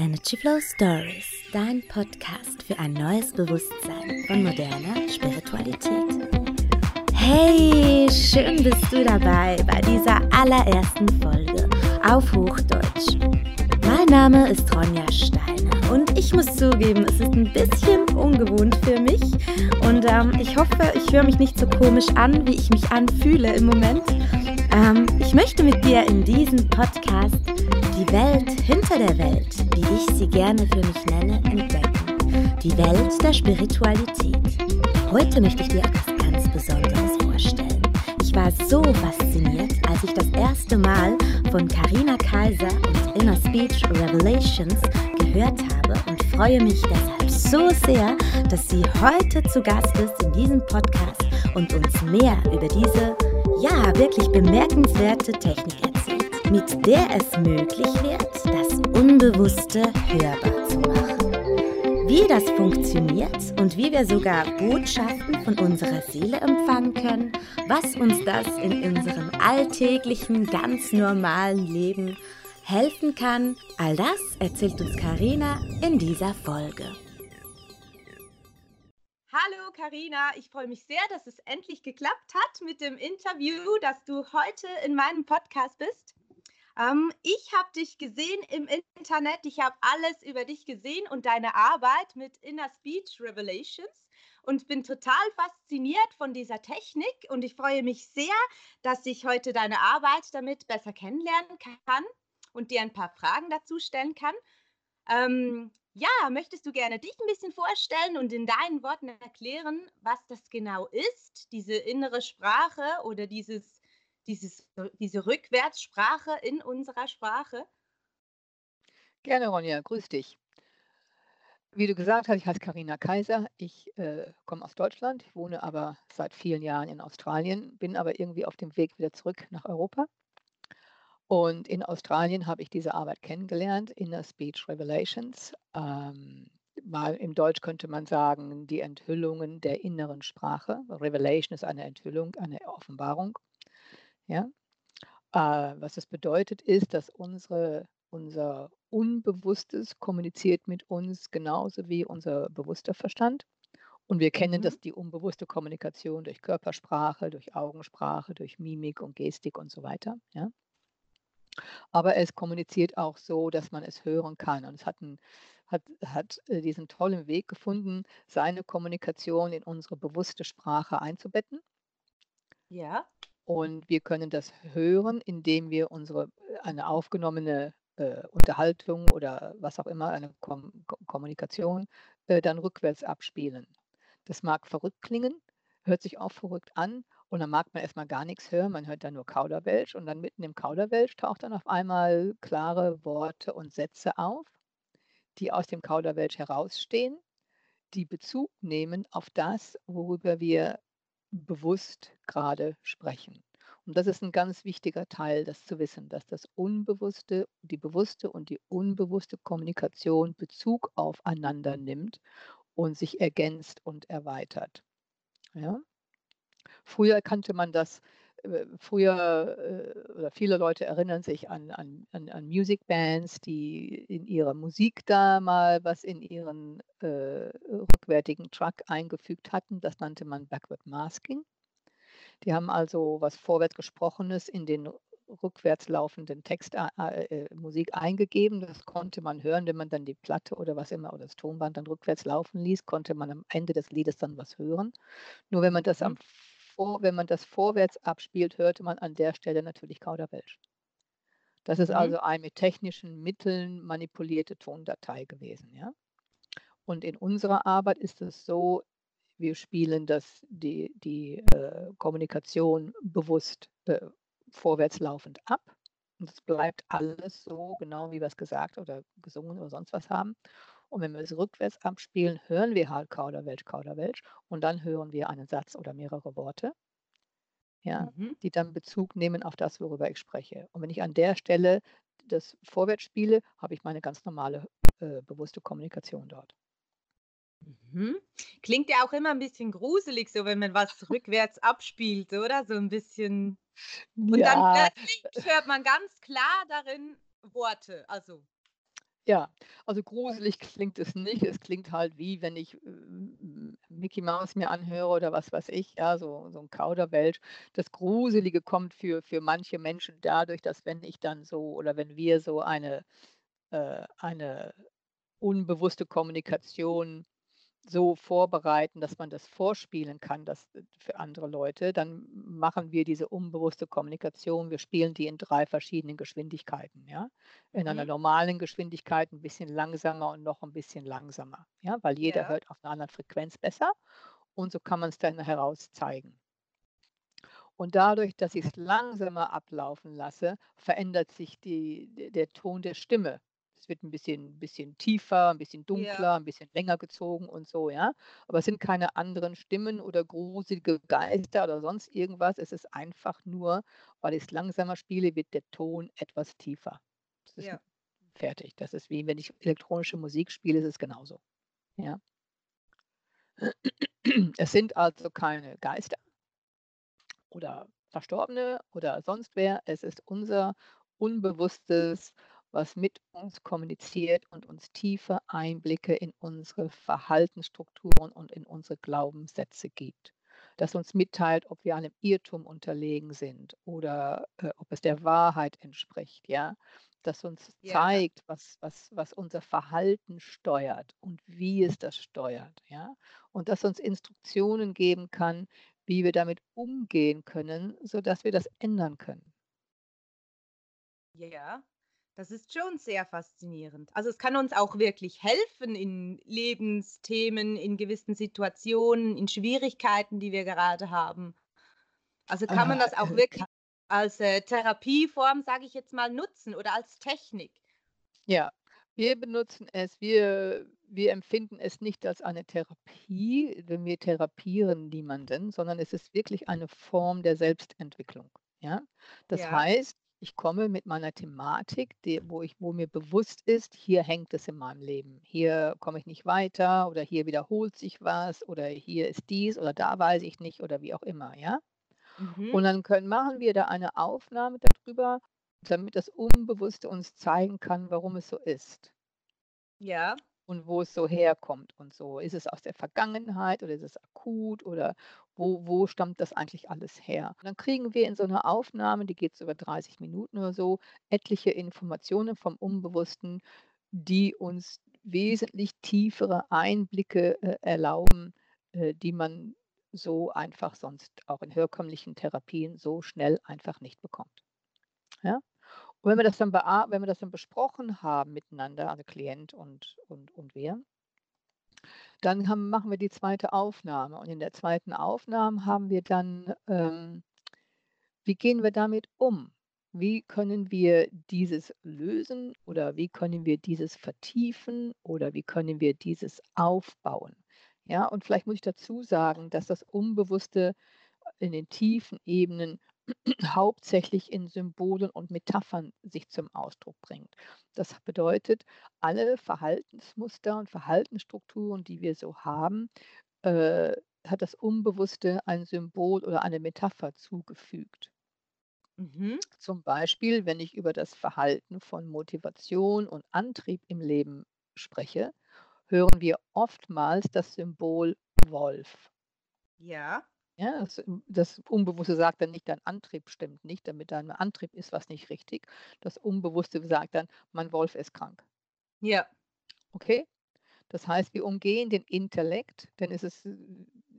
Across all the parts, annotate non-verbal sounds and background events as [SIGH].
Energy Flow Stories, dein Podcast für ein neues Bewusstsein von moderner Spiritualität. Hey, schön bist du dabei bei dieser allerersten Folge auf Hochdeutsch. Mein Name ist Ronja Steiner und ich muss zugeben, es ist ein bisschen ungewohnt für mich und ähm, ich hoffe, ich höre mich nicht so komisch an, wie ich mich anfühle im Moment. Ähm, ich möchte mit dir in diesem Podcast die Welt hinter der Welt, wie ich sie gerne für mich nenne, entdecken. Die Welt der Spiritualität. Heute möchte ich dir etwas ganz Besonderes vorstellen. Ich war so fasziniert, als ich das erste Mal von Karina Kaiser und Inner Speech Revelations gehört habe und freue mich deshalb so sehr, dass sie heute zu Gast ist in diesem Podcast und uns mehr über diese, ja, wirklich bemerkenswerte Technik mit der es möglich wird, das Unbewusste hörbar zu machen. Wie das funktioniert und wie wir sogar Botschaften von unserer Seele empfangen können, was uns das in unserem alltäglichen, ganz normalen Leben helfen kann, all das erzählt uns Karina in dieser Folge. Hallo Karina, ich freue mich sehr, dass es endlich geklappt hat mit dem Interview, dass du heute in meinem Podcast bist. Ähm, ich habe dich gesehen im Internet, ich habe alles über dich gesehen und deine Arbeit mit Inner Speech Revelations und bin total fasziniert von dieser Technik und ich freue mich sehr, dass ich heute deine Arbeit damit besser kennenlernen kann und dir ein paar Fragen dazu stellen kann. Ähm, ja, möchtest du gerne dich ein bisschen vorstellen und in deinen Worten erklären, was das genau ist, diese innere Sprache oder dieses dieses, diese Rückwärtssprache in unserer Sprache? Gerne, Ronja, grüß dich. Wie du gesagt hast, ich heiße Karina Kaiser. Ich äh, komme aus Deutschland, wohne aber seit vielen Jahren in Australien, bin aber irgendwie auf dem Weg wieder zurück nach Europa. Und in Australien habe ich diese Arbeit kennengelernt, Inner Speech Revelations. Ähm, mal im Deutsch könnte man sagen, die Enthüllungen der inneren Sprache. Revelation ist eine Enthüllung, eine Offenbarung. Ja? Äh, was das bedeutet, ist, dass unsere, unser Unbewusstes kommuniziert mit uns genauso wie unser bewusster Verstand. Und wir kennen mhm. das, die unbewusste Kommunikation durch Körpersprache, durch Augensprache, durch Mimik und Gestik und so weiter. Ja? Aber es kommuniziert auch so, dass man es hören kann. Und es hat, ein, hat, hat äh, diesen tollen Weg gefunden, seine Kommunikation in unsere bewusste Sprache einzubetten. Ja. Und wir können das hören, indem wir unsere eine aufgenommene äh, Unterhaltung oder was auch immer, eine Kom Kommunikation, äh, dann rückwärts abspielen. Das mag verrückt klingen, hört sich auch verrückt an und dann mag man erstmal gar nichts hören, man hört dann nur Kauderwelsch und dann mitten im Kauderwelsch taucht dann auf einmal klare Worte und Sätze auf, die aus dem Kauderwelsch herausstehen, die Bezug nehmen auf das, worüber wir bewusst gerade sprechen. Und das ist ein ganz wichtiger Teil, das zu wissen, dass das Unbewusste, die bewusste und die unbewusste Kommunikation Bezug aufeinander nimmt und sich ergänzt und erweitert. Ja? Früher kannte man das, früher äh, oder viele Leute erinnern sich an, an, an, an Music Bands, die in ihrer Musik da mal was in ihren äh, rückwärtigen Track eingefügt hatten. Das nannte man Backward Masking. Die haben also was vorwärts gesprochenes in den rückwärts laufenden Text, äh, äh, Musik eingegeben. Das konnte man hören, wenn man dann die Platte oder was immer oder das Tonband dann rückwärts laufen ließ, konnte man am Ende des Liedes dann was hören. Nur wenn man das, am, mhm. Vor, wenn man das vorwärts abspielt, hörte man an der Stelle natürlich Kauderwelsch. Das ist mhm. also eine mit technischen Mitteln manipulierte Tondatei gewesen. Ja? Und in unserer Arbeit ist es so, wir spielen das, die, die äh, Kommunikation bewusst äh, vorwärts laufend ab. Und es bleibt alles so, genau wie wir es gesagt oder gesungen oder sonst was haben. Und wenn wir es rückwärts abspielen, hören wir halt Kauderwelsch, Kauderwelsch. Und dann hören wir einen Satz oder mehrere Worte, ja, mhm. die dann Bezug nehmen auf das, worüber ich spreche. Und wenn ich an der Stelle das vorwärts spiele, habe ich meine ganz normale äh, bewusste Kommunikation dort. Mhm. Klingt ja auch immer ein bisschen gruselig, so wenn man was [LAUGHS] rückwärts abspielt, oder? So ein bisschen. Und dann Ja. plötzlich hört man ganz klar darin Worte. Also. Ja, also gruselig klingt es nicht. Es klingt halt wie, wenn ich äh, Mickey Mouse mir anhöre oder was weiß ich, ja, so, so ein Kauderwelsch. Das Gruselige kommt für, für manche Menschen dadurch, dass wenn ich dann so oder wenn wir so eine, äh, eine unbewusste Kommunikation so vorbereiten, dass man das vorspielen kann, das äh, für andere Leute, dann machen wir diese unbewusste Kommunikation. Wir spielen die in drei verschiedenen Geschwindigkeiten, ja. In einer Mhm. normalen Geschwindigkeit ein bisschen langsamer und noch ein bisschen langsamer, ja, weil jeder Ja. hört auf einer anderen Frequenz besser und so kann man es dann heraus zeigen. Und dadurch, dass ich es langsamer ablaufen lasse, verändert sich die der Ton der Stimme. Es wird ein bisschen bisschen tiefer, ein bisschen Ja. dunkler, ein bisschen länger gezogen und so, ja? Aber es sind keine anderen Stimmen oder gruselige Geister oder sonst irgendwas. Es ist einfach nur, weil ich's langsamer spiele, wird der Ton etwas tiefer. Das ist Ja. fertig. Das ist wie wenn ich elektronische Musik spiele, ist es genauso, ja? Es sind also keine Geister oder Verstorbene oder sonst wer. Es ist unser Unbewusstes, was mit uns kommuniziert und uns tiefe Einblicke in unsere Verhaltensstrukturen und in unsere Glaubenssätze gibt. Das uns mitteilt, ob wir einem Irrtum unterlegen sind oder, äh, ob es der Wahrheit entspricht, ja? Das uns Ja. zeigt, was was was unser Verhalten steuert und wie es das steuert, ja? Und das uns Instruktionen geben kann, wie wir damit umgehen können, sodass wir das ändern können. Ja, das ist schon sehr faszinierend. Also, es kann uns auch wirklich helfen in Lebensthemen, in gewissen Situationen, in Schwierigkeiten, die wir gerade haben. Also, kann man Äh, das auch äh, wirklich als, äh, Therapieform, sage ich jetzt mal, nutzen oder als Technik? Ja, wir benutzen es wir wir empfinden es nicht als eine Therapie, denn wir therapieren niemanden, sondern es ist wirklich eine Form der Selbstentwicklung, ja? Das Ja. heißt, ich komme mit meiner Thematik, die wo ich wo mir bewusst ist, hier hängt es in meinem Leben. Hier komme ich nicht weiter oder hier wiederholt sich was oder hier ist dies oder da weiß ich nicht oder wie auch immer, ja? Mhm. Und dann können machen wir da eine Aufnahme dadrüber, damit das Unbewusste uns zeigen kann, warum es so ist. Ja. Und wo es so herkommt und so. Ist es aus der Vergangenheit oder ist es akut oder wo wo stammt das eigentlich alles her? Und dann kriegen wir in so 'ner Aufnahme, die geht so über 30 Minuten oder so, etliche Informationen vom Unbewussten, die uns wesentlich tiefere Einblicke, äh, erlauben, äh, die man so einfach sonst auch in herkömmlichen Therapien so schnell einfach nicht bekommt. Ja? Und wenn wir das dann wenn wir das dann besprochen haben miteinander, also Klient und und und wir dann haben machen wir die zweite Aufnahme. Und in der zweiten Aufnahme haben wir dann, ähm wie gehen wir damit um? Wie können wir dieses lösen oder wie können wir dieses vertiefen oder wie können wir dieses aufbauen? Ja, und vielleicht muss ich dazu sagen, dass das Unbewusste in den tiefen Ebenen hauptsächlich in Symbolen und Metaphern sich zum Ausdruck bringt. Das bedeutet, alle Verhaltensmuster und Verhaltensstrukturen, die wir so haben, äh, hat das Unbewusste ein Symbol oder eine Metapher zugefügt. Mhm. Zum Beispiel, wenn ich über das Verhalten von Motivation und Antrieb im Leben spreche, hören wir oftmals das Symbol Wolf. Ja. Ja, das m das Unbewusste sagt dann nicht: „Dein Antrieb stimmt nicht, damit dein Antrieb ist was nicht richtig.“ Das Unbewusste sagt dann: „Mein Wolf ist krank.“ Ja. Okay? Das heißt, wir umgehen den Intellekt, dann ist es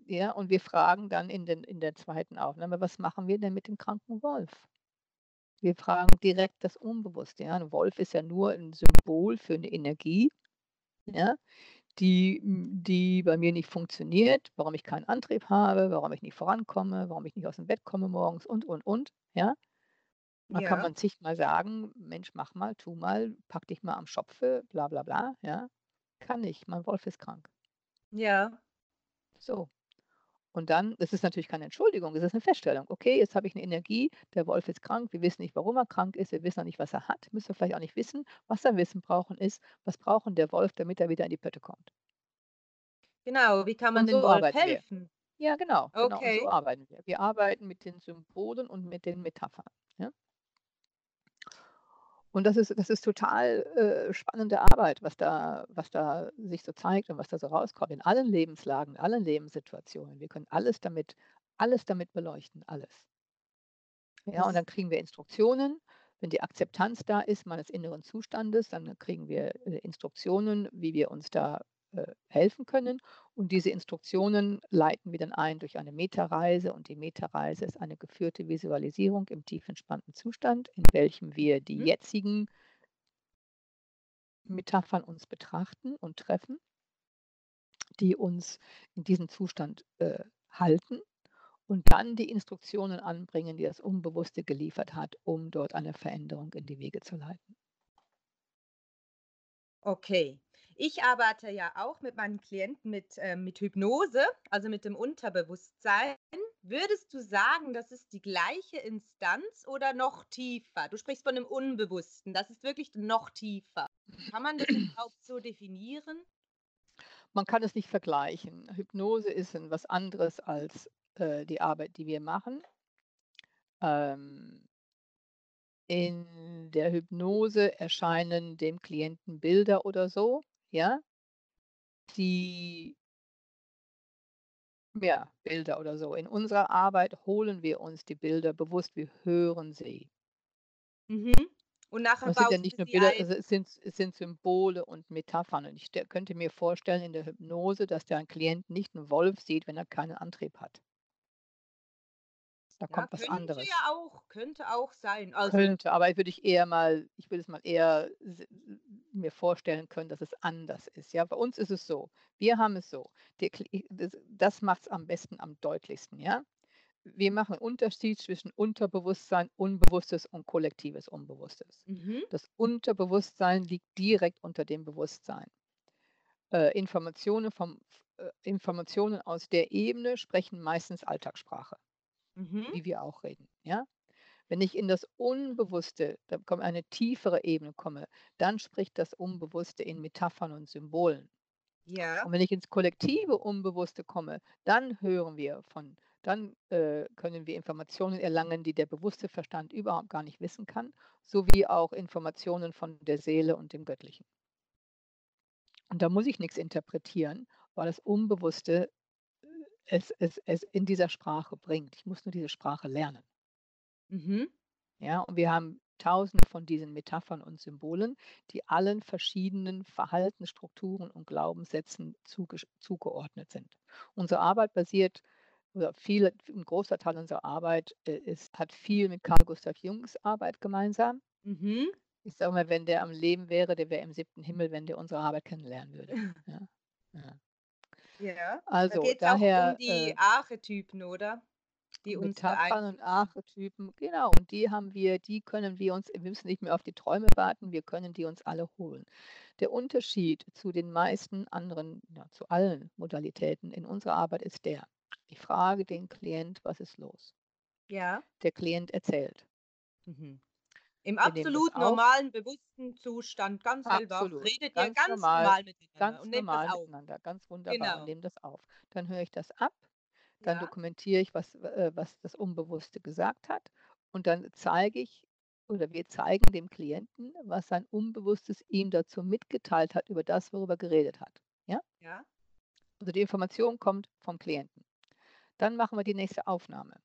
ja, und wir fragen dann in den in der zweiten Aufnahme: „Was machen wir denn mit dem kranken Wolf?“ Wir fragen direkt das Unbewusste, ja? 'N Wolf ist ja nur 'n Symbol für 'ne Energie, ja, die die bei mir nicht funktioniert, warum ich keinen Antrieb habe, warum ich nicht vorankomme, warum ich nicht aus'm Bett komme morgens und, und, und, ja? Da kann Ja. man zigmal sagen: „Mensch, mach mal, tu mal, pack dich mal am Schopfe, bla bla bla“, ja? Kann nicht, mein Wolf ist krank. Ja. So. Und dann das ist natürlich keine Entschuldigung, es ist 'ne Feststellung. Okay, jetzt habe ich 'ne Energie, der Wolf ist krank, wir wissen nicht, warum er krank ist, wir wissen auch nicht, was er hat, müssen wir vielleicht auch nicht wissen. Was wir wissen brauchen, ist, was braucht 'n der Wolf, damit er wieder in die Pötte kommt? Genau, wie kann man Und dem so Wolf arbeiten wir. helfen? Ja, genau, genau, und so Okay. arbeiten wir. Wir arbeiten mit den Symbolen und mit den Metaphern, ja? Und das ist, das ist total äh, spannende Arbeit, was da, was da sich so zeigt und was da so rauskommt. In allen Lebenslagen, in allen Lebenssituationen. Wir können alles damit, alles damit beleuchten, alles. Ja, und dann kriegen wir Instruktionen. Wenn die Akzeptanz da ist meines inneren Zustandes, dann kriegen wir äh, Instruktionen, wie wir uns da helfen können. Und diese Instruktionen leiten wir dann ein durch eine Metareise. Und die Metareise ist eine geführte Visualisierung im tief entspannten Zustand, in welchem wir die mhm. jetzigen Metaphern uns betrachten und treffen, die uns in diesem Zustand äh, halten und dann die Instruktionen anbringen, die das Unbewusste geliefert hat, um dort eine Veränderung in die Wege zu leiten. Okay. Ich arbeite ja auch mit meinen Klienten mit, äh, mit Hypnose, also mit dem Unterbewusstsein. Würdest du sagen, das ist die gleiche Instanz oder noch tiefer? Du sprichst von dem Unbewussten, das ist wirklich noch tiefer. Kann man das [CLEARS THROAT] überhaupt so definieren? Man kann es nicht vergleichen. Hypnose ist etwas anderes als äh, die Arbeit, die wir machen. Ähm, in der Hypnose erscheinen dem Klienten Bilder oder so ja, die ja, Bilder oder so. In unserer Arbeit holen wir uns die Bilder bewusst, wir hören sie. Mhm. Und nachher Es sind ja nicht nur Bilder, also es sind, es sind Symbole und Metaphern. Und ich könnte mir vorstellen in der Hypnose, dass der Klient nicht einen Wolf sieht, wenn er keinen Antrieb hat. Da Ja, kommt was könnte anderes. ja auch, könnte auch sein. Also Könnte, aber würde ich eher mal, ich würde es mal eher mir vorstellen können, dass es anders ist. Ja, bei uns ist es so. Wir haben es so. Die, das macht es am besten, am deutlichsten. Ja, wir machen einen Unterschied zwischen Unterbewusstsein, Unbewusstes und kollektives Unbewusstes. Mhm. Das Unterbewusstsein liegt direkt unter dem Bewusstsein. Äh, Informationen, vom, äh, Informationen aus der Ebene sprechen meistens Alltagssprache Mhm. wie wir auch reden. Ja? Wenn ich in das Unbewusste, da kommt eine tiefere Ebene komme, dann spricht das Unbewusste in Metaphern und Symbolen. Ja. Und wenn ich ins kollektive Unbewusste komme, dann hören wir von, dann äh, können wir Informationen erlangen, die der bewusste Verstand überhaupt gar nicht wissen kann, sowie auch Informationen von der Seele und dem Göttlichen. Und da muss ich nichts interpretieren, weil das Unbewusste es, es, es in dieser Sprache bringt. Ich muss nur diese Sprache lernen. Mhm. Ja, und wir haben tausende von diesen Metaphern und Symbolen, die allen verschiedenen Verhaltensstrukturen und Glaubenssätzen zuge zugeordnet sind. Unsere Arbeit basiert, oder viel, ein großer Teil unserer Arbeit äh, ist, hat viel mit Carl Gustav Jungs Arbeit gemeinsam. Mhm. Ich sage mal, wenn der am Leben wäre, der wäre im siebten Himmel, wenn der unsere Arbeit kennenlernen würde. [LAUGHS] Ja. Ja. Ja, da Also geht es auch um die äh, Archetypen, oder? Die uns Metaphern und. Archetypen, genau, und die haben wir, die können wir uns, wir müssen nicht mehr auf die Träume warten, wir können die uns alle holen. Der Unterschied zu den meisten anderen, ja, zu allen Modalitäten in unserer Arbeit ist der, ich frage den Klient, was ist los? Ja. Der Klient erzählt. Mhm. Im Wir absolut normalen, bewussten Zustand, ganz Absolut. redet ihr Ganz ganz normal, normal miteinander ganz nehmt normal miteinander, ganz wunderbar und Genau. nehme das auf. Dann höre ich das ab, dann Ja. dokumentiere ich, was, äh, was das Unbewusste gesagt hat und dann zeige ich oder wir zeigen dem Klienten, was sein Unbewusstes ihm dazu mitgeteilt hat über das, worüber er geredet hat. Ja? Ja. Also die Information kommt vom Klienten. Dann machen wir die nächste Aufnahme.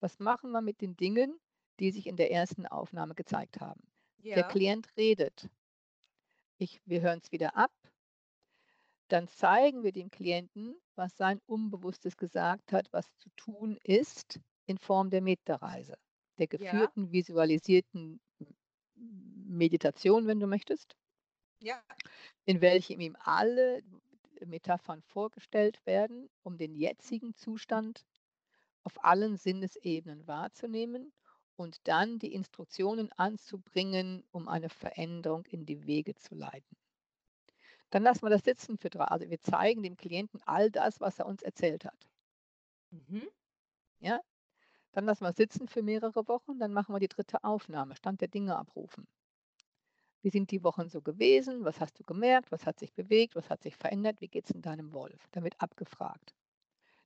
Was machen wir mit den Dingen, die sich in der ersten Aufnahme gezeigt haben? Der Ja. Klient redet. Ich, wir hören es wieder ab. Dann zeigen wir dem Klienten, was sein Unbewusstes gesagt hat, was zu tun ist, in Form der Metareise, der Ja. geführten, visualisierten Meditation, wenn du möchtest, Ja. in welchem ihm alle Metaphern vorgestellt werden, um den jetzigen Zustand auf allen Sinnesebenen wahrzunehmen und dann die Instruktionen anzubringen, um eine Veränderung in die Wege zu leiten. Dann lassen wir das sitzen für drei. Also wir zeigen dem Klienten all das, was er uns erzählt hat. Mhm. Ja? Dann lassen wir es sitzen für mehrere Wochen. Dann machen wir die dritte Aufnahme, Stand der Dinge abrufen. Wie sind die Wochen so gewesen? Was hast du gemerkt? Was hat sich bewegt? Was hat sich verändert? Wie geht es in deinem Wolf? Damit abgefragt.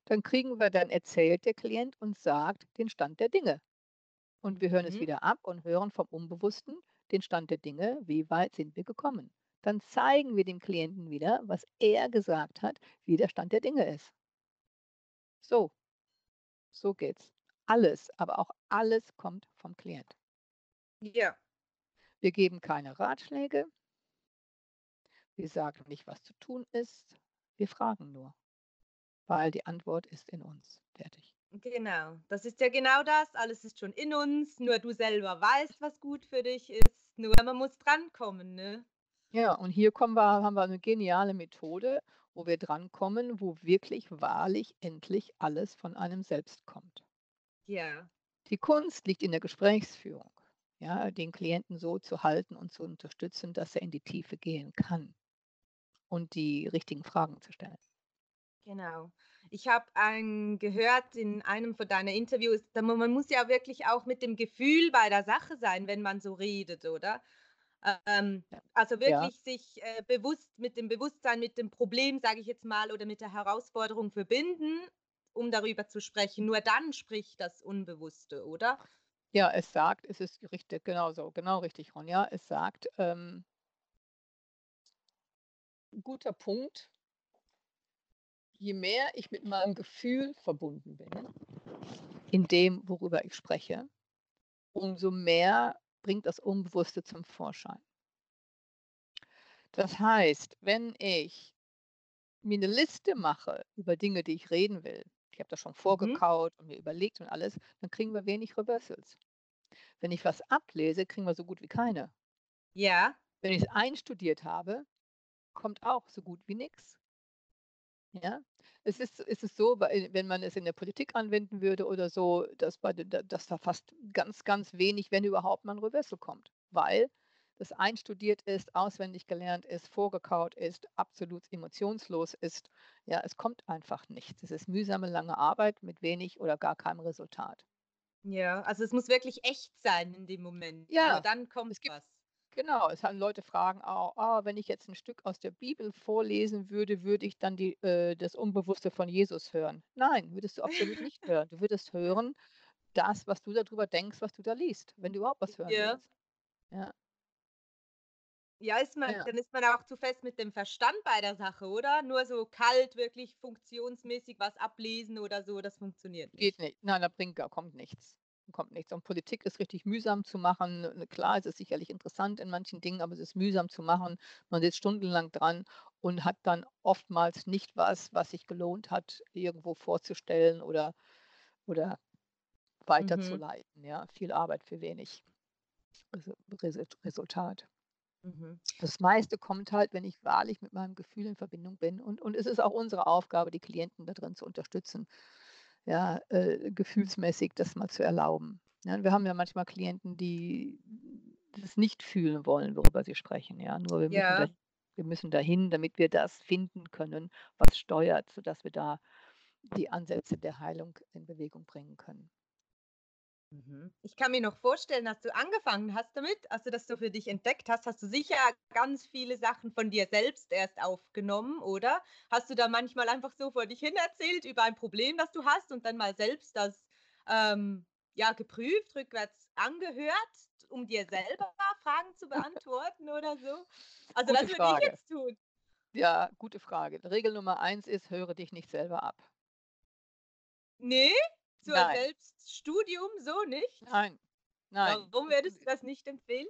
Dann kriegen wir, dann erzählt der Klient und sagt den Stand der Dinge. Und wir hören es Mhm. wieder ab und hören vom Unbewussten den Stand der Dinge, wie weit sind wir gekommen. Dann zeigen wir dem Klienten wieder, was er gesagt hat, wie der Stand der Dinge ist. So, so geht's. Alles, aber auch alles kommt vom Klient. Ja. Wir geben keine Ratschläge. Wir sagen nicht, was zu tun ist. Wir fragen nur, weil die Antwort ist in uns. Fertig. Genau, das ist ja genau das. Alles ist schon in uns. Nur du selber weißt, was gut für dich ist. Nur man muss drankommen, ne? Ja, und hier kommen wir, haben wir eine geniale Methode, wo wir drankommen, wo wirklich wahrlich endlich alles von einem selbst kommt. Ja. Die Kunst liegt in der Gesprächsführung, ja, den Klienten so zu halten und zu unterstützen, dass er in die Tiefe gehen kann und die richtigen Fragen zu stellen. Genau. Ich habe gehört in einem von deinen Interviews, man muss ja wirklich auch mit dem Gefühl bei der Sache sein, wenn man so redet, oder? Ähm, also wirklich ja. sich äh, bewusst mit dem Bewusstsein, mit dem Problem, sage ich jetzt mal, oder mit der Herausforderung verbinden, um darüber zu sprechen. Nur dann spricht das Unbewusste, oder? Ja, es sagt, es ist richtig, genau so, genau richtig, Ronja. Es sagt, ähm, guter Punkt, je mehr ich mit meinem Gefühl verbunden bin, in dem, worüber ich spreche, umso mehr bringt das Unbewusste zum Vorschein. Das heißt, wenn ich mir eine Liste mache über Dinge, die ich reden will, ich habe das schon mhm. vorgekaut mhm. und mir überlegt und alles, dann kriegen wir wenig Reversals. Wenn ich was ablese, kriegen wir so gut wie keine. Ja. Wenn ich es einstudiert habe, kommt auch so gut wie nichts. Ja, es ist, es ist so, wenn man es in der Politik anwenden würde oder so, dass, bei, dass da fast ganz, ganz wenig, wenn überhaupt, mal ein Reversal kommt, weil das einstudiert ist, auswendig gelernt ist, vorgekaut ist, absolut emotionslos ist. Ja, es kommt einfach nichts. Es ist mühsame, lange Arbeit mit wenig oder gar keinem Resultat. Ja, also es muss wirklich echt sein in dem Moment. Ja, Aber dann kommt es gibt, was. Genau, es haben Leute fragen auch, ah, wenn ich jetzt ein Stück aus der Bibel vorlesen würde, würde ich dann die, äh, das Unbewusste von Jesus hören? Nein, würdest du absolut nicht [LAUGHS] hören. Du würdest hören, das, was du darüber denkst, was du da liest, wenn du überhaupt was hören Ja. willst. Ja, Ja, ist man, ja. dann ist man auch zu fest mit dem Verstand bei der Sache, oder? Nur so kalt, wirklich funktionsmäßig was ablesen oder so, das funktioniert Geht nicht. nicht. Nein, da bringt gar kommt nichts kommt nichts. Und Politik ist richtig mühsam zu machen. Ne, klar, es ist sicherlich interessant in manchen Dingen, aber es ist mühsam zu machen. Man sitzt stundenlang dran und hat dann oftmals nicht was, was sich gelohnt hat, irgendwo vorzustellen oder, oder Mhm. weiterzuleiten. Ja, viel Arbeit für wenig Resultat. Mhm. Das meiste kommt halt, wenn ich wahrlich mit meinem Gefühl in Verbindung bin. Und, und es ist auch unsere Aufgabe, die Klienten da drin zu unterstützen ja, äh, gefühlsmäßig das mal zu erlauben. Ja, wir haben ja manchmal Klienten, die das nicht fühlen wollen, worüber sie sprechen. Ja, nur wir müssen, Ja. da, wir müssen dahin, damit wir das finden können, was steuert, sodass wir da die Ansätze der Heilung in Bewegung bringen können. Mhm. Ich kann mir noch vorstellen, dass du angefangen hast damit, also dass du für dich entdeckt hast, hast du sicher ganz viele Sachen von dir selbst erst aufgenommen, oder? Hast du da manchmal einfach so vor dich hin erzählt über ein Problem, das du hast und dann mal selbst das ähm, ja, geprüft, rückwärts angehört, um dir selber Fragen zu beantworten oder so? Also Gute das würde ich jetzt tun. Ja, gute Frage. Regel Nummer eins ist, höre dich nicht selber ab. Nee, zur Nein, Selbststudium so nicht. nein, nein. Warum würdest du das nicht empfehlen?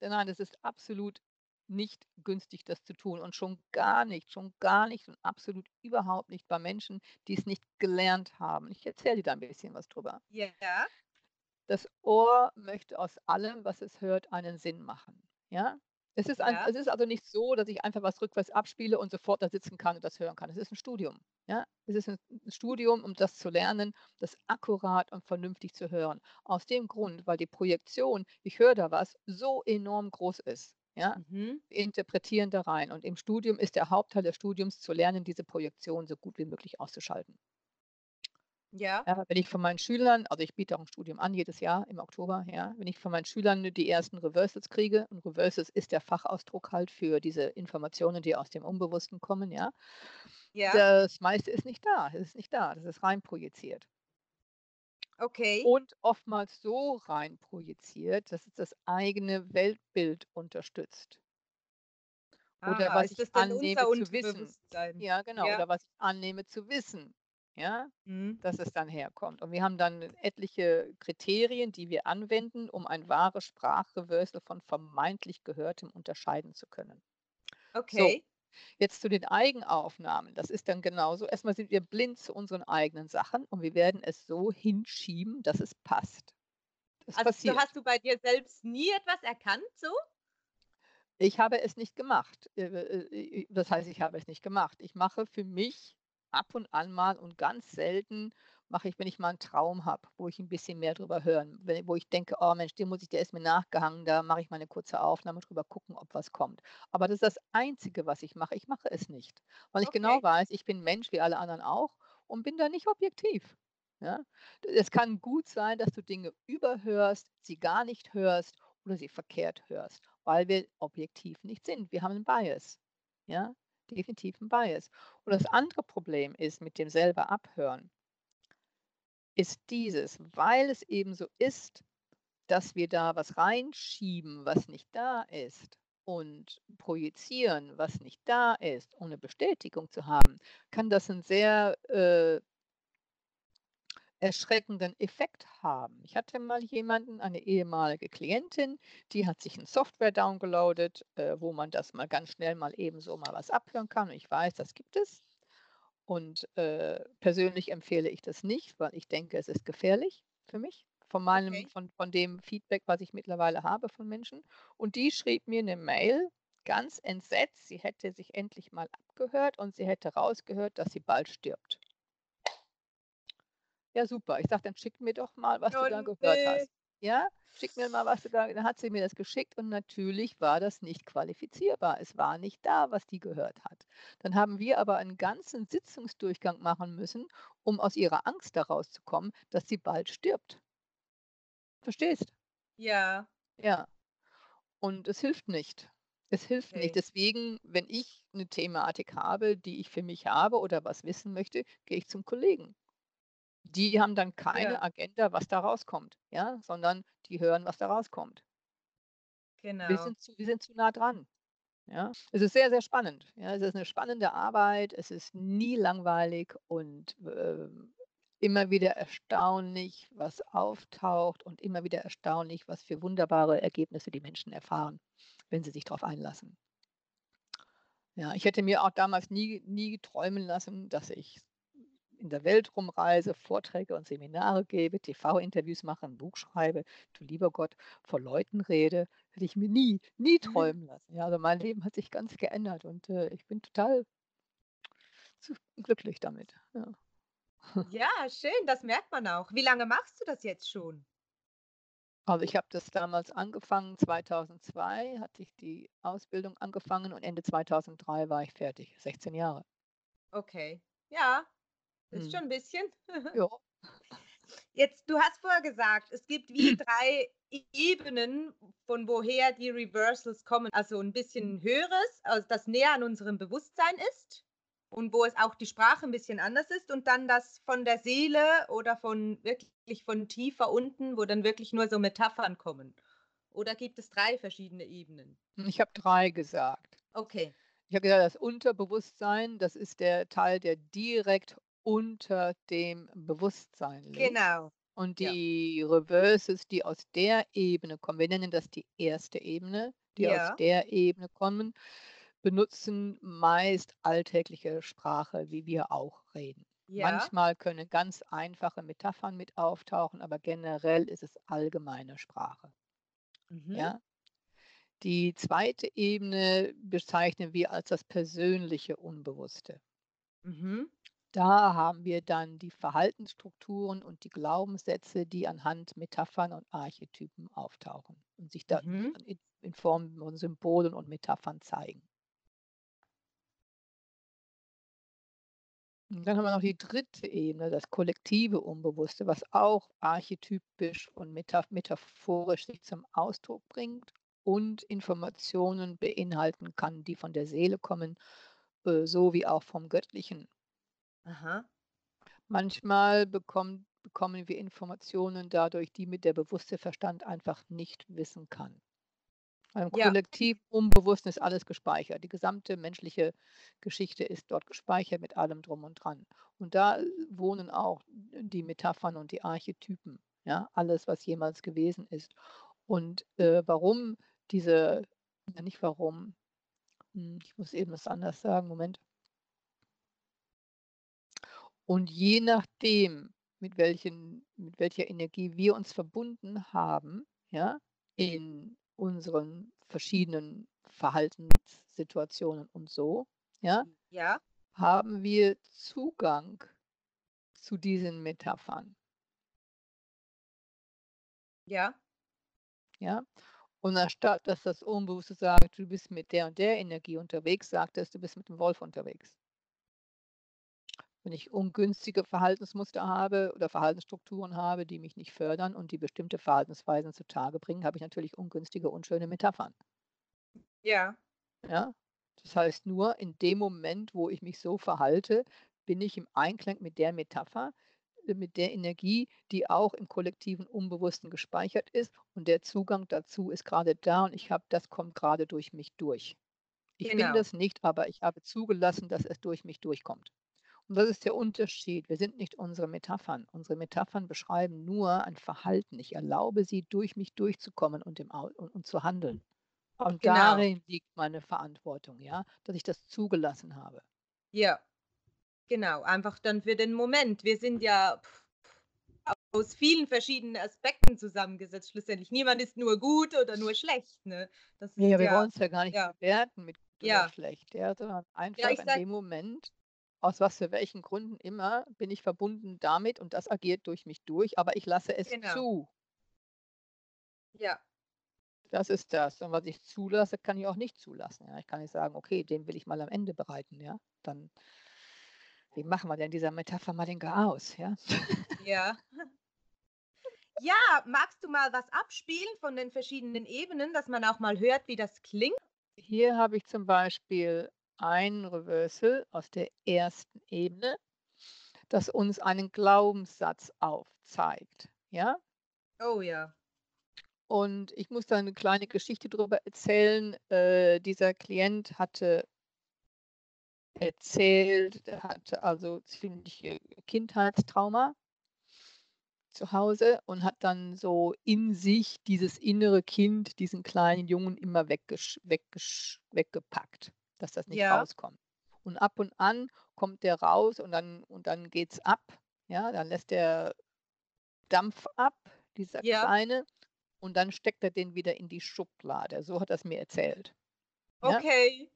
Nein, das ist absolut nicht günstig, das zu tun und schon gar nicht, schon gar nicht und absolut überhaupt nicht bei Menschen, die es nicht gelernt haben. Ich erzähle dir da ein bisschen was drüber. Ja. Das Ohr möchte aus allem, was es hört, einen Sinn machen. Ja? Es ist, ein, Ja. es ist also nicht so, dass ich einfach was rückwärts abspiele und sofort da sitzen kann und das hören kann. Es ist ein Studium. Ja? Es ist ein Studium, um das zu lernen, das akkurat und vernünftig zu hören. Aus dem Grund, weil die Projektion, ich höre da was, so enorm groß ist. Ja? Mhm. Wir interpretieren da rein. Und im Studium ist der Hauptteil des Studiums zu lernen, diese Projektion so gut wie möglich auszuschalten. Ja. Ja, wenn ich von meinen Schülern, also ich biete auch ein Studium an jedes Jahr im Oktober, ja, wenn ich von meinen Schülern die ersten Reversals kriege, und Reversals ist der Fachausdruck halt für diese Informationen, die aus dem Unbewussten kommen, ja, Ja. das meiste ist nicht da, es ist nicht da, das ist rein projiziert. Okay. Und oftmals so rein projiziert, dass es das eigene Weltbild unterstützt. Oder Ah, was ist ich annehme zu wissen. Ja, genau. Ja. Oder was ich annehme zu wissen. Ja, Mhm. dass es dann herkommt. Und wir haben dann etliche Kriterien, die wir anwenden, um ein wahres Sprachreversal von vermeintlich Gehörtem unterscheiden zu können. So, Okay. jetzt zu den Eigenaufnahmen. Das ist dann genauso. Erstmal sind wir blind zu unseren eigenen Sachen und wir werden es so hinschieben, dass es passt. Das Also, passiert. hast du bei dir selbst nie etwas erkannt so? Ich habe es nicht gemacht. Äh, äh, äh, das heißt, ich habe es nicht gemacht. Ich mache für mich ab und an mal und ganz selten mache ich, wenn ich mal einen Traum habe, wo ich ein bisschen mehr drüber hören wenn wo ich denke: „Oh Mensch, den muss ich der ist mir nachgehangen, da mache ich mal 'ne kurze Aufnahme drüber, gucken, ob was kommt.“ Aber das ist das Einzige, was ich mache. Ich mache es nicht, weil ich genau weiß, ich bin Mensch wie alle anderen auch und bin da nicht objektiv, ja? Es kann gut sein, dass du Dinge überhörst, sie gar nicht hörst oder sie verkehrt hörst, weil wir objektiv nicht sind. Wir haben 'n Bias, ja, definitiv 'n Bias. Und das andere Problem ist mit dem selber Abhören ist dieses, weil es eben so ist, dass wir da was reinschieben, was nicht da ist und projizieren, was nicht da ist, ohne Bestätigung zu haben, kann das 'n sehr, äh erschreckenden Effekt haben. Ich hatte mal jemanden, eine ehemalige Klientin, die hat sich 'n Software downgeloadet, äh, wo man das mal ganz schnell mal eben so mal was abhören kann. Und ich weiß, das gibt es. Und, äh, persönlich empfehle ich das nicht, weil ich denke, es ist gefährlich für mich, von meinem Okay. von von dem Feedback, was ich mittlerweile habe von Menschen. Und die schrieb mir 'ne Mail, ganz entsetzt, sie hätte sich endlich mal abgehört und sie hätte rausgehört, dass sie bald stirbt. Ja, super. Ich sage: „Dann schick mir doch mal, was du Oh da gehört hast. Ja, schick mir mal, was du da“ dann hat sie mir das geschickt und natürlich war das nicht qualifizierbar. Es war nicht da, was die gehört hat. Dann haben wir aber einen ganzen Sitzungsdurchgang machen müssen, um aus ihrer Angst da rauszukommen, dass sie bald stirbt. Verstehst? Ja. Ja. Und es hilft nicht. Es hilft nicht. Okay. Deswegen, wenn ich 'ne Thematik habe, die ich für mich habe oder was wissen möchte, gehe ich zum Kollegen. Die haben dann Ja. keine Agenda, was da rauskommt, ja, sondern die hören, was da rauskommt. Wir Genau. sind zu wir sind zu nah dran, ja? Es ist sehr, sehr spannend, ja? Es ist 'ne spannende Arbeit. Es ist nie langweilig und, ähm, immer wieder erstaunlich, was auftaucht und immer wieder erstaunlich, was für wunderbare Ergebnisse die Menschen erfahren, wenn sie sich drauf einlassen. Ja, ich hätte mir auch damals nie nie träumen lassen, dass ich in der Welt rumreise, Vorträge und Seminare gebe, TV-Interviews mache, 'n Buch schreibe, du lieber Gott, vor Leuten rede. Hätte ich mir nie, nie träumen lassen. Ja, also mein Leben hat sich ganz geändert und, äh, ich bin total glücklich damit, ja. Ja, schön, das merkt man auch. Wie lange machst du das jetzt schon? Also, ich habe das damals angefangen, 2002 hatte ich die Ausbildung angefangen und Ende 2003 war ich fertig, 16 Jahre. Okay. Ja, ist Mhm. schon 'n bisschen. [LAUGHS] Ja. Jetzt du hast vorher gesagt, es gibt wie [CLEARS THROAT] 3 Ebenen, von woher die Reversals kommen. Also, 'n bisschen höheres, also, das näher an unserem Bewusstsein ist und wo es auch die Sprache 'n bisschen anders ist und dann das von der Seele oder von wirklich von tiefer unten, wo dann wirklich nur so Metaphern kommen. Oder gibt es 3 verschiedene Ebenen? Hm, ich habe 3 gesagt. Okay. Ich habe gesagt, das Unterbewusstsein, das ist der Teil, der direkt unter dem Bewusstsein liegt. Genau. Und Ja. die Reversals, die aus der Ebene kommen wir nennen das die 1. Ebene, die aus Ja. der Ebene kommen, benutzen meist alltägliche Sprache, wie wir auch reden. Ja. Manchmal können ganz einfache Metaphern mit auftauchen, aber generell ist es allgemeine Sprache. Mhm. Ja? Die 2. Ebene bezeichnen wir als das persönliche Unbewusste. Mhm. Da haben wir dann die Verhaltensstrukturen und die Glaubenssätze, die anhand Metaphern und Archetypen auftauchen und sich da Mhm. in in Form von Symbolen und Metaphern zeigen. Und dann haben wir noch die 3. Ebene, das kollektive Unbewusste, was auch archetypisch und metaph metaphorisch sich zum Ausdruck bringt und Informationen beinhalten kann, die von der Seele kommen, äh, sowie auch vom Göttlichen. Aha. Manchmal bekommt bekommen wir Informationen dadurch, die mit der bewusste Verstand einfach nicht wissen kann. Beim Ja. Kollektiv Unbewussten ist alles gespeichert. Die gesamte menschliche Geschichte ist dort gespeichert mit allem drum und dran. Und da äh, wohnen auch die Metaphern und die Archetypen, ja, alles, was jemals gewesen ist. Und äh, warum diese, nicht warum, hm, ich muss eben was anders sagen, Moment. Und je nachdem, mit, welchen, mit welcher Energie wir uns verbunden haben, ja, in unseren verschiedenen Verhaltenssituationen und so, ja, Ja. haben wir Zugang zu diesen Metaphern. Ja. Ja? Und anstatt dass das Unbewusste sagt, du bist mit der und der Energie unterwegs, sagt es, du bist mit dem Wolf unterwegs. Wenn ich ungünstige Verhaltensmuster habe oder Verhaltensstrukturen habe, die mich nicht fördern und die bestimmte Verhaltensweisen zutage bringen, habe ich natürlich ungünstige, unschöne Metaphern. Ja. Ja? Das heißt, nur in dem Moment, wo ich mich so verhalte, bin ich im Einklang mit der Metapher, äh, mit der Energie, die auch im kollektiven Unbewussten gespeichert ist. Und der Zugang dazu ist gerade da und ich habe, das kommt gerade durch mich durch. Ich bin Genau. das nicht, aber ich habe zugelassen, dass es durch mich durchkommt. Und das ist der Unterschied. Wir sind nicht unsere Metaphern. Unsere Metaphern beschreiben nur ein Verhalten. Ich erlaube sie, durch mich durchzukommen und, im und, und zu handeln. Und Genau. darin liegt meine Verantwortung, ja, dass ich das zugelassen habe. Ja. Genau. Einfach dann für den Moment. Wir sind ja aus vielen verschiedenen Aspekten zusammengesetzt. Schlussendlich. Niemand ist nur gut oder nur schlecht. Ne? Das Ja, wir ja. wollen es ja gar nicht ja. bewerten mit gut Ja. oder schlecht, ja, sondern einfach ich in sag- dem Moment, aus was für welchen Gründen immer, bin ich verbunden damit und das agiert durch mich durch, aber ich lasse es Genau. zu. Ja. Das ist das. Und was ich zulasse, kann ich auch nicht zulassen. Ja. Ich kann nicht sagen, okay, den will ich mal am Ende bereiten, ja. Dann, wie machen wir denn dieser Metapher mal den Chaos, ja? Ja. [LAUGHS] Ja, magst du mal was abspielen von den verschiedenen Ebenen, dass man auch mal hört, wie das klingt? Hier habe ich zum Beispiel ein Reversal aus der ersten Ebene, das uns einen Glaubenssatz aufzeigt. Ja? Oh ja. Und ich muss da eine kleine Geschichte darüber erzählen. Äh, dieser Klient hatte erzählt, er hatte also ziemlich äh, Kindheitstrauma zu Hause und hat dann so in sich dieses innere Kind, diesen kleinen Jungen immer weggesch weggesch weggepackt, dass das nicht Ja. rauskommt. Und ab und an kommt der raus und dann, und dann geht es ab. Ja, dann lässt der Dampf ab, dieser Ja. Kleine, und dann steckt er den wieder in die Schublade. So hat er es mir erzählt. Ja? Okay.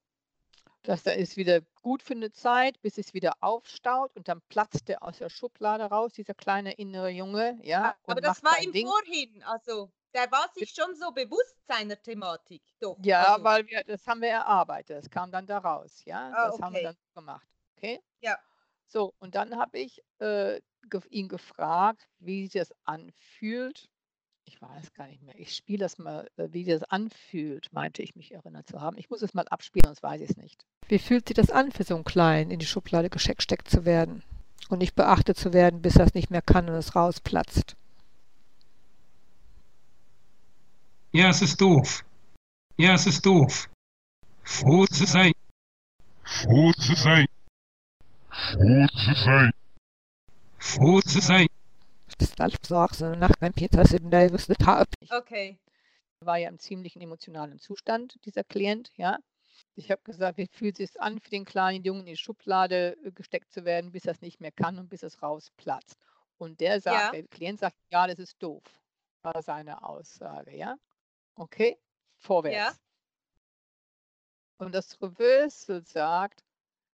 dass da ist wieder gut für eine Zeit, bis es wieder aufstaut und dann platzt der aus der Schublade raus, dieser kleine innere Junge, ja, Aber das war ihm Ding. vorhin, also der war sich schon so bewusst seiner Thematik, doch. Ja, also, weil wir, das haben wir erarbeitet, das kam dann da raus, ja, Ah, das haben wir okay. dann gemacht, okay? Ja. So, und dann habe ich äh, ge ihn gefragt, wie sich das anfühlt. Ich weiß gar nicht mehr. Ich spiele das mal, äh, wie das anfühlt, meinte ich mich erinnert zu haben. Ich muss es mal abspielen, sonst weiß ich es nicht. Wie fühlt sich das an, für so einen Kleinen in die Schublade gesteckt zu werden und nicht beachtet zu werden, bis er es nicht mehr kann und es rausplatzt? Ja, es ist doof. Ja, es ist doof. Froh zu sein. Froh zu sein. Froh zu sein. Froh zu sein. Das ist alles so nach beim Peter Sidney, hat. Okay. war ja im ziemlichen emotionalen Zustand, dieser Klient, ja. Ich habe gesagt, wie fühlt es sich an, für den kleinen Jungen in die Schublade äh, gesteckt zu werden, bis er es nicht mehr kann und bis es rausplatzt. Und der sagt, Ja. der Klient sagt, ja, das ist doof, war seine Aussage, ja. Okay, vorwärts. Und das Reversal sagt,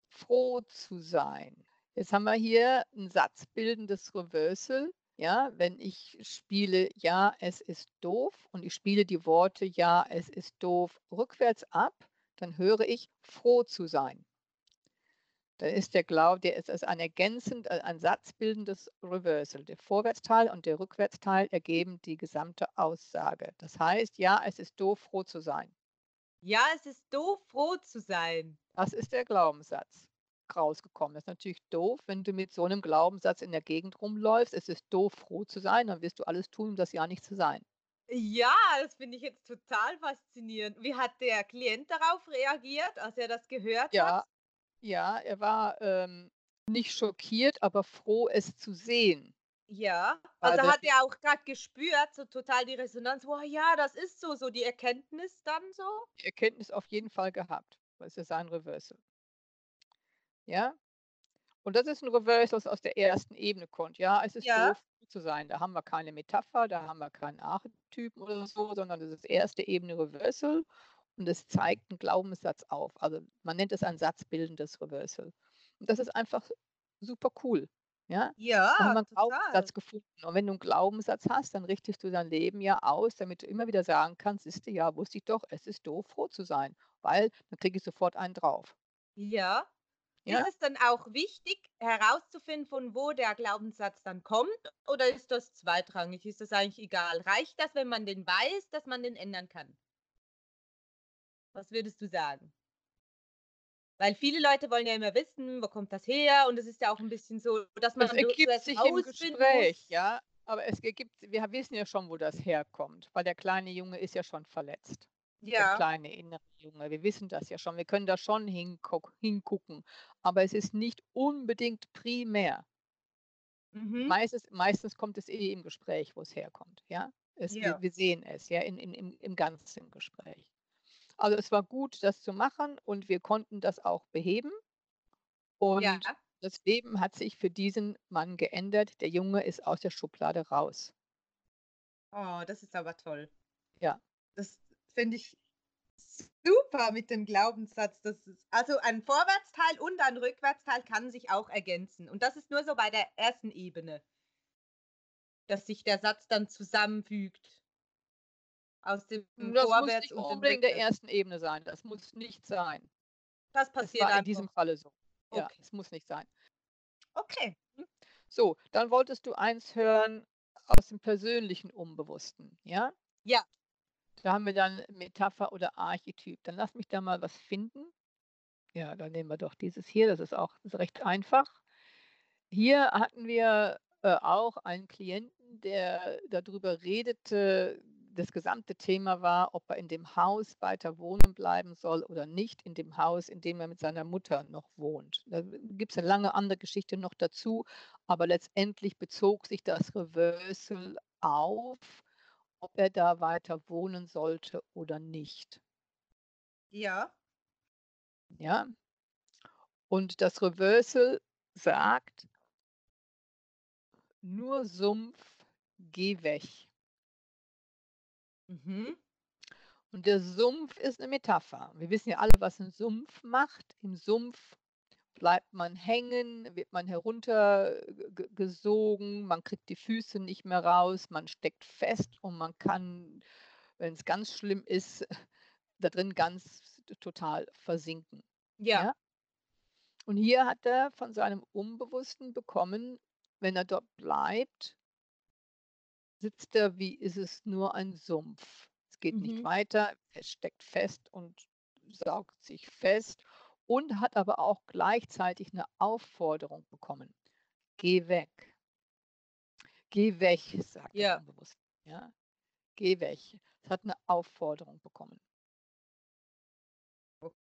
froh zu sein. Jetzt haben wir hier ein satzbildendes Reversal. Ja, wenn ich spiele, ja, es ist doof und ich spiele die Worte, ja, es ist doof rückwärts ab, dann höre ich froh zu sein. Da ist der Glaube, der ist als ein ergänzend, äh, ein satzbildendes Reversal. Der Vorwärtsteil und der Rückwärtsteil ergeben die gesamte Aussage. Das heißt, ja, es ist doof, froh zu sein. Ja, es ist doof, froh zu sein. Das ist der Glaubenssatz. rausgekommen. Das ist natürlich doof, wenn du mit so einem Glaubenssatz in der Gegend rumläufst. Es ist doof, froh zu sein, dann wirst du alles tun, um das ja nicht zu sein. Ja, das finde ich jetzt total faszinierend. Wie hat der Klient darauf reagiert, als er das gehört Ja, hat? Ja, er war ähm, nicht schockiert, aber froh, es zu sehen. Ja, also hat er auch gerade gespürt, so total die Resonanz, wow, ja, das ist so, so die Erkenntnis dann so. die Erkenntnis auf jeden Fall gehabt. weil es ist ja sein Reversal. Ja? Und das ist ein Reversal, das aus der ersten Ebene kommt. Ja, es ist Ja. doof zu sein. Da haben wir keine Metapher, da haben wir keinen Archetypen oder so, sondern das ist erste Ebene Reversal und es zeigt einen Glaubenssatz auf. Also man nennt es ein satzbildendes Reversal. Und das ist einfach super cool. Ja? Da Ja, haben wir einen total. Glaubenssatz gefunden. Und wenn du einen Glaubenssatz hast, dann richtest du dein Leben ja aus, damit du immer wieder sagen kannst, siehst du, ja, wusste ich doch, es ist doof, froh zu sein. Weil dann kriege ich sofort einen drauf. Ja. Ja? Ist es dann auch wichtig, herauszufinden, von wo der Glaubenssatz dann kommt? Oder ist das zweitrangig? Ist das eigentlich egal? Reicht das, wenn man den weiß, dass man den ändern kann? Was würdest du sagen? Weil viele Leute wollen ja immer wissen, wo kommt das her? Und es ist ja auch ein bisschen so, dass man so ergibt sich im Gespräch, muss. ja. Aber es ergibt, wir wissen ja schon, wo das herkommt, weil der kleine Junge ist ja schon verletzt. Der Ja, kleine innere Junge. Wir wissen das ja schon. Wir können da schon hinguck, hingucken. Aber es ist nicht unbedingt primär. mhm. Meistens, meistens kommt es eh im Gespräch, wo es herkommt. Ja? Es, wir, ja, wir sehen es ja in, in, im, im ganzen Gespräch. Also es war gut, das zu machen und wir konnten das auch beheben. ja. Und das Leben hat sich für diesen Mann geändert. Der Junge ist aus der Schublade raus. Oh, das ist aber toll. Ja. Das finde ich super mit dem Glaubenssatz. Das ist, also ein Vorwärtsteil und ein Rückwärtsteil kann sich auch ergänzen. Und das ist nur so bei der ersten Ebene, dass sich der Satz dann zusammenfügt. Aus dem Das muss Vorwärts nicht und dem unbedingt der ersten Ebene sein. Das muss nicht sein. Das Das passiert war in diesem. Falle so. Ja, Okay. es muss nicht sein. Okay. So, dann wolltest du eins hören aus dem persönlichen Unbewussten, ja? Ja. Da haben wir dann Metapher oder Archetyp. Dann lass mich da mal was finden. Ja, dann nehmen wir doch dieses hier. Das ist auch das ist recht einfach. Hier hatten wir äh, auch einen Klienten, der darüber redete. Das gesamte Thema war, ob er in dem Haus weiter wohnen bleiben soll oder nicht in dem Haus, in dem er mit seiner Mutter noch wohnt. Da gibt es eine lange andere Geschichte noch dazu, aber letztendlich bezog sich das Reversal auf, ob er da weiter wohnen sollte oder nicht. Ja. Ja? Und das Reversal sagt, nur Sumpf, geh weg. Mhm. Und der Sumpf ist eine Metapher. Wir wissen ja alle, was ein Sumpf macht. Im Sumpf bleibt man hängen, wird man heruntergesogen, man kriegt die Füße nicht mehr raus, man steckt fest und man kann, wenn es ganz schlimm ist, [LAUGHS] da drin ganz total versinken. Ja. Ja? Und hier hat er von seinem Unbewussten bekommen, wenn er dort bleibt, sitzt er wie ist es nur ein Sumpf. Es geht nicht Mhm. weiter, es steckt fest und saugt sich fest und hat aber auch gleichzeitig eine Aufforderung bekommen. Geh weg. Geh weg, sagt Ja. das Unbewusste. Ja? Geh weg. Es hat eine Aufforderung bekommen.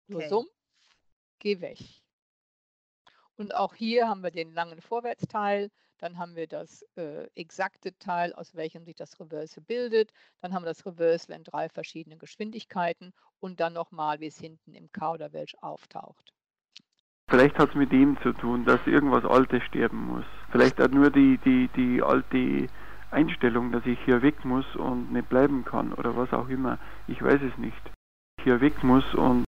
Nur Okay. Sumpf, geh weg. Und auch hier haben wir den langen Vorwärtsteil, dann haben wir das äh, exakte Teil, aus welchem sich das Reversal bildet, dann haben wir das Reversal in drei verschiedenen Geschwindigkeiten und dann nochmal, wie es hinten im Kauderwelsch auftaucht. Vielleicht hat es mit dem zu tun, dass irgendwas Altes sterben muss. Vielleicht hat nur die, die, die alte Einstellung, dass ich hier weg muss und nicht bleiben kann oder was auch immer. Ich weiß es nicht. Hier weg muss und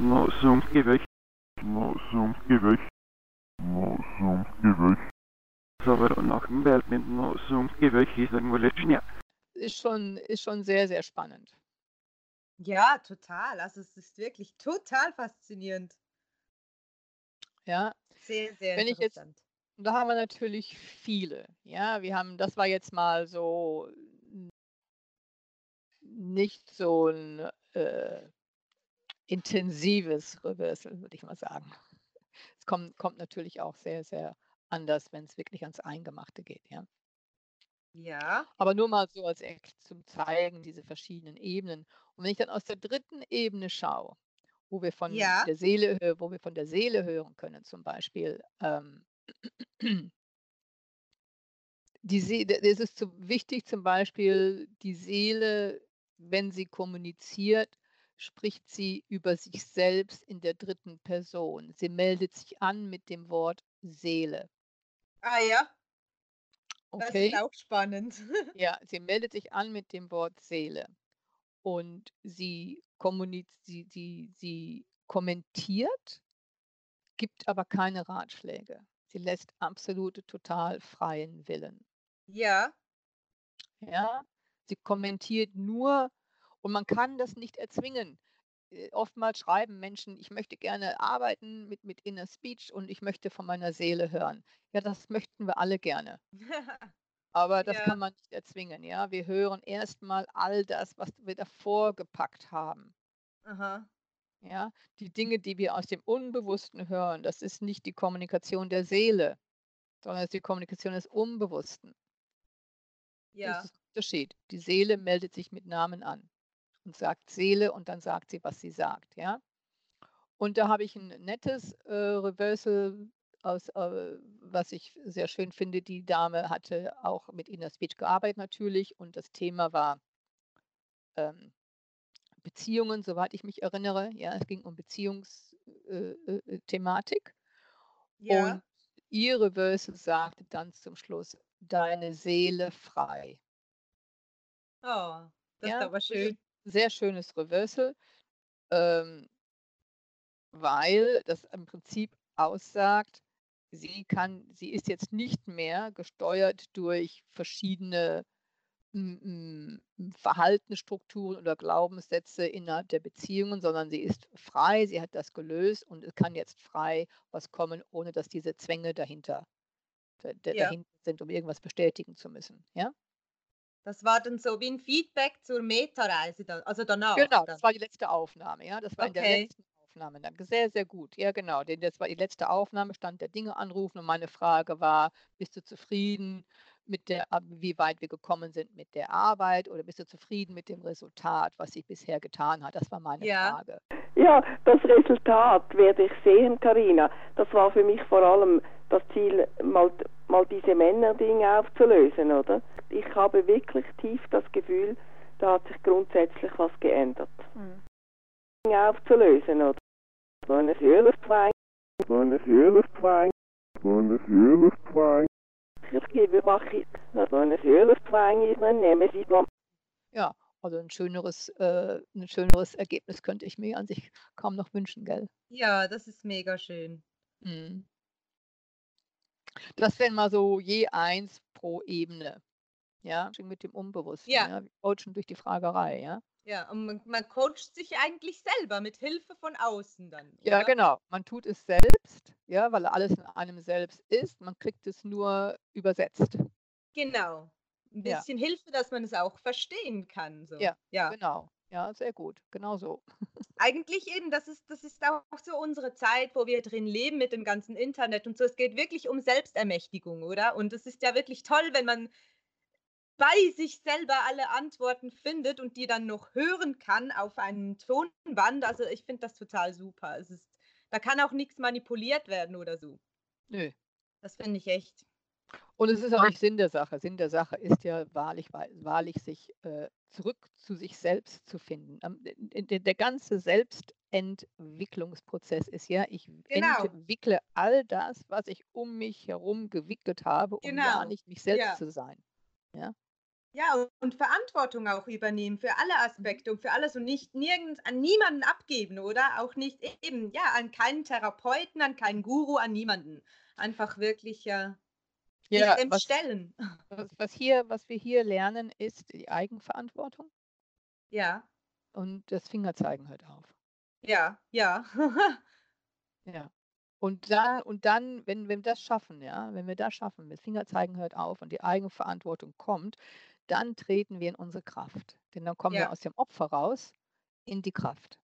no, so weg. No, geh weg. No, geh weg. Aber nach dem Welt mit so weg ist irgendwo Jahr. Ist schon, ist schon sehr, sehr spannend. Ja, total. Also es ist wirklich total faszinierend. Ja, Sehr, sehr Wenn ich jetzt- interessant. Und da haben wir natürlich viele. Ja, wir haben, das war jetzt mal so nicht so ein äh, intensives Reversal, würde ich mal sagen. Es kommt, kommt natürlich auch sehr, sehr anders, wenn es wirklich ans Eingemachte geht, ja. Ja. Aber nur mal so als Eck zum Zeigen, diese verschiedenen Ebenen. Und wenn ich dann aus der dritten Ebene schaue, wo wir von Ja. der Seele, wo wir von der Seele hören können, zum Beispiel, ähm, die Seele, es ist so wichtig, zum Beispiel die Seele, wenn sie kommuniziert, spricht sie über sich selbst in der dritten Person. Sie meldet sich an mit dem Wort Seele. Ah ja, das Okay? ist auch spannend. [LAUGHS] Ja, sie meldet sich an mit dem Wort Seele und sie, kommuniz sie, sie, sie kommentiert, gibt aber keine Ratschläge. Sie lässt absolute, total freien Willen. Ja, Ja, sie kommentiert nur und man kann das nicht erzwingen. Äh, Oftmals schreiben Menschen, ich möchte gerne arbeiten mit, mit Inner Speech und ich möchte von meiner Seele hören. Ja, das möchten wir alle gerne. [LAUGHS] Aber das Ja. kann man nicht erzwingen. Ja, wir hören erstmal all das, was wir davor gepackt haben. aha. Ja, die Dinge, die wir aus dem Unbewussten hören, das ist nicht die Kommunikation der Seele, sondern es ist die Kommunikation des Unbewussten. Das Ja, ist der Unterschied. Die Seele meldet sich mit Namen an und sagt Seele und dann sagt sie, was sie sagt. Ja? Und da habe ich ein nettes äh, Reversal, aus, äh, was ich sehr schön finde. Die Dame hatte auch mit Inner Speech gearbeitet natürlich und das Thema war ähm, Beziehungen, soweit ich mich erinnere. Ja, es ging um Beziehungsthematik. Äh, äh, Thematik. ja. Und ihr Reversal sagte dann zum Schluss, deine Seele frei. Oh, das ist Ja, aber ist schön. Sehr schönes Reversal, ähm, weil das im Prinzip aussagt, sie kann, sie ist jetzt nicht mehr gesteuert durch verschiedene Verhaltensstrukturen oder Glaubenssätze innerhalb der Beziehungen, sondern sie ist frei, sie hat das gelöst und es kann jetzt frei was kommen, ohne dass diese Zwänge dahinter, da- da- Ja. dahinter sind, um irgendwas bestätigen zu müssen. Ja? Das war dann so wie ein Feedback zur Meta-Reise, dann, also danach. Genau, dann. das war die letzte Aufnahme, ja. Das war in der Okay. letzten Aufnahme. Dann sehr, sehr gut. Ja, genau. Denn das war die letzte Aufnahme, Stand der Dinge anrufen und meine Frage war, bist du zufrieden mit der, wie weit wir gekommen sind mit der Arbeit oder bist du zufrieden mit dem Resultat, was sich bisher getan hat? Das war meine Ja. Frage. Ja, das Resultat werde ich sehen, Karina. Das war für mich vor allem das Ziel, mal, mal diese Männerdinge aufzulösen, oder? Ich habe wirklich tief das Gefühl, da hat sich grundsätzlich was geändert. Dinge Aufzulösen, oder? So eine Seelenzwang. ich gebe, mache ich, so eine Seelenzwang ist, dann nehmen Sie Ja, also ein schöneres, äh, ein schöneres Ergebnis könnte ich mir an sich kaum noch wünschen, gell? Ja, das ist mega schön. Mhm. Das wären mal so je eins pro Ebene. Ja, mit dem Unbewussten. Ja. Ja, wir coachen durch die Fragerei, ja. Ja, und man, man coacht sich eigentlich selber mit Hilfe von außen dann. Ja, oder? genau. Man tut es selbst, ja, weil alles in einem selbst ist. Man kriegt es nur übersetzt. Genau. Ein Ja. bisschen Hilfe, dass man es auch verstehen kann. So. Ja, ja. Genau. Ja, sehr gut. Genau so. [LAUGHS] Eigentlich eben, das ist, das ist auch so unsere Zeit, wo wir drin leben mit dem ganzen Internet und so. Es geht wirklich um Selbstermächtigung, oder? Und es ist ja wirklich toll, wenn man bei sich selber alle Antworten findet und die dann noch hören kann auf einem Tonband. Also ich finde das total super. Es ist, da kann auch nichts manipuliert werden oder so. Nö. Das finde ich echt. Und es ist auch nicht Sinn der Sache. Sinn der Sache ist ja wahrlich, wahrlich sich äh, zurück zu sich selbst zu finden. Der ganze Selbstentwicklungsprozess ist ja, ich Genau. entwickle all das, was ich um mich herum gewickelt habe, um ja Genau. nicht mich selbst Ja. zu sein. Ja, und- und Verantwortung auch übernehmen für alle Aspekte und für alles und nicht nirgends an niemanden abgeben, oder? Auch nicht eben, ja, an keinen Therapeuten, an keinen Guru, an niemanden. Einfach wirklich ja, Ja, dem was, stellen. was, was, hier, was wir hier lernen, ist die Eigenverantwortung Ja, und das Fingerzeigen hört auf. ja, ja. [LAUGHS] Ja. Und dann, und dann, wenn, wenn wir das schaffen, ja, wenn wir das schaffen, mit Fingerzeigen hört auf und die Eigenverantwortung kommt, dann treten wir in unsere Kraft. Denn dann kommen wir Ja. aus dem Opfer raus in die Kraft.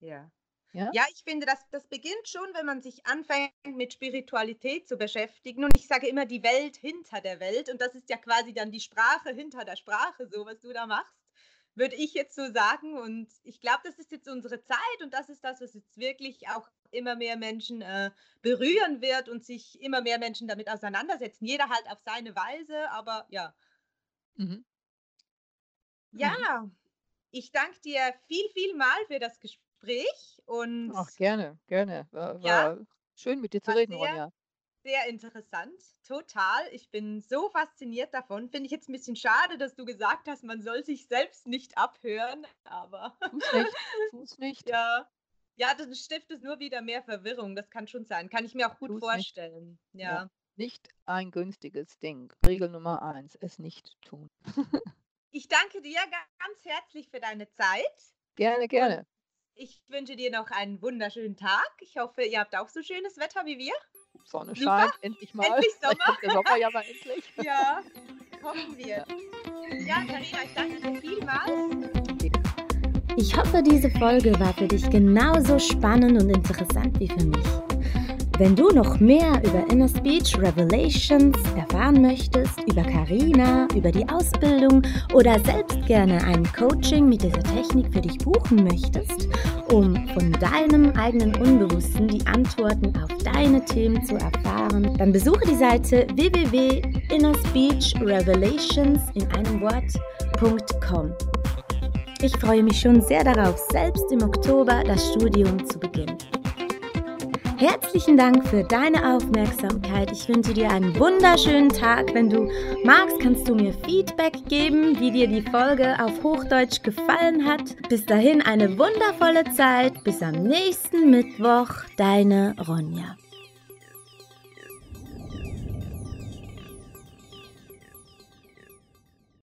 Ja. Ja? Ja, ich finde, das, das beginnt schon, wenn man sich anfängt, mit Spiritualität zu beschäftigen. Und ich sage immer die Welt hinter der Welt. Und das ist ja quasi dann die Sprache hinter der Sprache, so was du da machst, würde ich jetzt so sagen. Und ich glaube, das ist jetzt unsere Zeit und das ist das, was jetzt wirklich auch immer mehr Menschen äh, berühren wird und sich immer mehr Menschen damit auseinandersetzen. Jeder halt auf seine Weise, aber ja. Mhm. Ja, ich danke dir viel, viel mal für das Gespräch und Ach, gerne, gerne. War, Ja. war schön mit dir zu reden, sehr- Ronja. sehr interessant, total. Ich bin so fasziniert davon. Finde ich jetzt ein bisschen schade, dass du gesagt hast, man soll sich selbst nicht abhören, aber Tu's nicht, [LAUGHS] tu's nicht. ja. Ja, das stiftet nur wieder mehr Verwirrung. Das kann schon sein. Kann ich mir auch gut Tu's nicht. vorstellen. Ja. Ja. Nicht ein günstiges Ding. Regel Nummer eins, es nicht tun. [LAUGHS] Ich danke dir ga- ganz herzlich für deine Zeit. Gerne, gerne. Ich wünsche dir noch einen wunderschönen Tag. Ich hoffe, ihr habt auch so schönes Wetter wie wir. Sonne Super. scheint, endlich mal. Endlich Sommer. kommt der Sommer ja mal endlich. [LAUGHS] Ja, hoffen wir. Ja, Karina, ich danke dir vielmals. Ich hoffe, diese Folge war für dich genauso spannend und interessant wie für mich. Wenn du noch mehr über Inner Speech Revelations erfahren möchtest, über Karina, über die Ausbildung oder selbst gerne ein Coaching mit dieser Technik für dich buchen möchtest, um von deinem eigenen Unbewussten die Antworten auf deine Themen zu erfahren, dann besuche die Seite www.innerspeechrevelations in einem Wort.com. Ich freue mich schon sehr darauf, selbst im Oktober das Studium zu beginnen. Herzlichen Dank für deine Aufmerksamkeit. Ich wünsche dir einen wunderschönen Tag. Wenn du magst, kannst du mir Feedback geben, wie dir die Folge auf Hochdeutsch gefallen hat. Bis dahin eine wundervolle Zeit. Bis am nächsten Mittwoch. Deine Ronja.